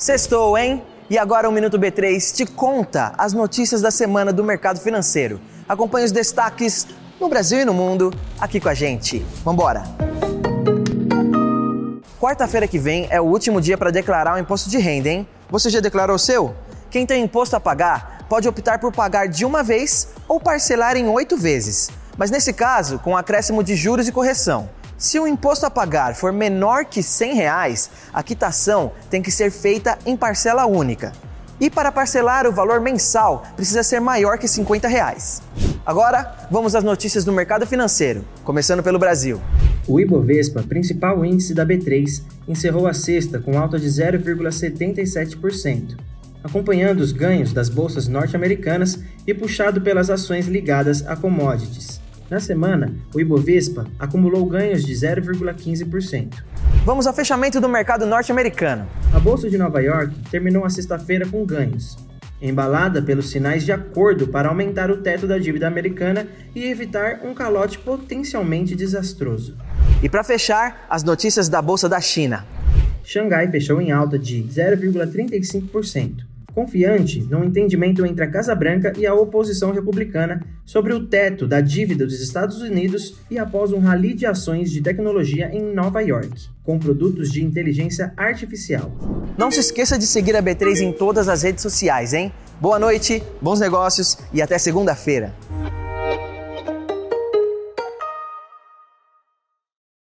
Sextou, hein? E agora o Minuto B3 te conta as notícias da semana do mercado financeiro. Acompanhe os destaques no Brasil e no mundo aqui com a gente. Vambora! Quarta-feira que vem é o último dia para declarar o imposto de renda, hein? Você já declarou o seu? Quem tem imposto a pagar pode optar por pagar de uma vez ou parcelar em oito vezes, mas nesse caso com acréscimo de juros e correção. Se o imposto a pagar for menor que 100 reais, a quitação tem que ser feita em parcela única. E para parcelar o valor mensal precisa ser maior que 50 reais. Agora, vamos às notícias do mercado financeiro, começando pelo Brasil. O Ibovespa, principal índice da B3, encerrou a sexta com alta de 0,77%, acompanhando os ganhos das bolsas norte-americanas e puxado pelas ações ligadas a commodities. Na semana, o Ibovespa acumulou ganhos de 0,15%. Vamos ao fechamento do mercado norte-americano. A Bolsa de Nova York terminou a sexta-feira com ganhos, embalada pelos sinais de acordo para aumentar o teto da dívida americana e evitar um calote potencialmente desastroso. E para fechar, as notícias da Bolsa da China. Xangai fechou em alta de 0,35% confiante no entendimento entre a Casa Branca e a oposição republicana sobre o teto da dívida dos Estados Unidos e após um rally de ações de tecnologia em Nova York, com produtos de inteligência artificial. Não se esqueça de seguir a B3 em todas as redes sociais, hein? Boa noite, bons negócios e até segunda-feira.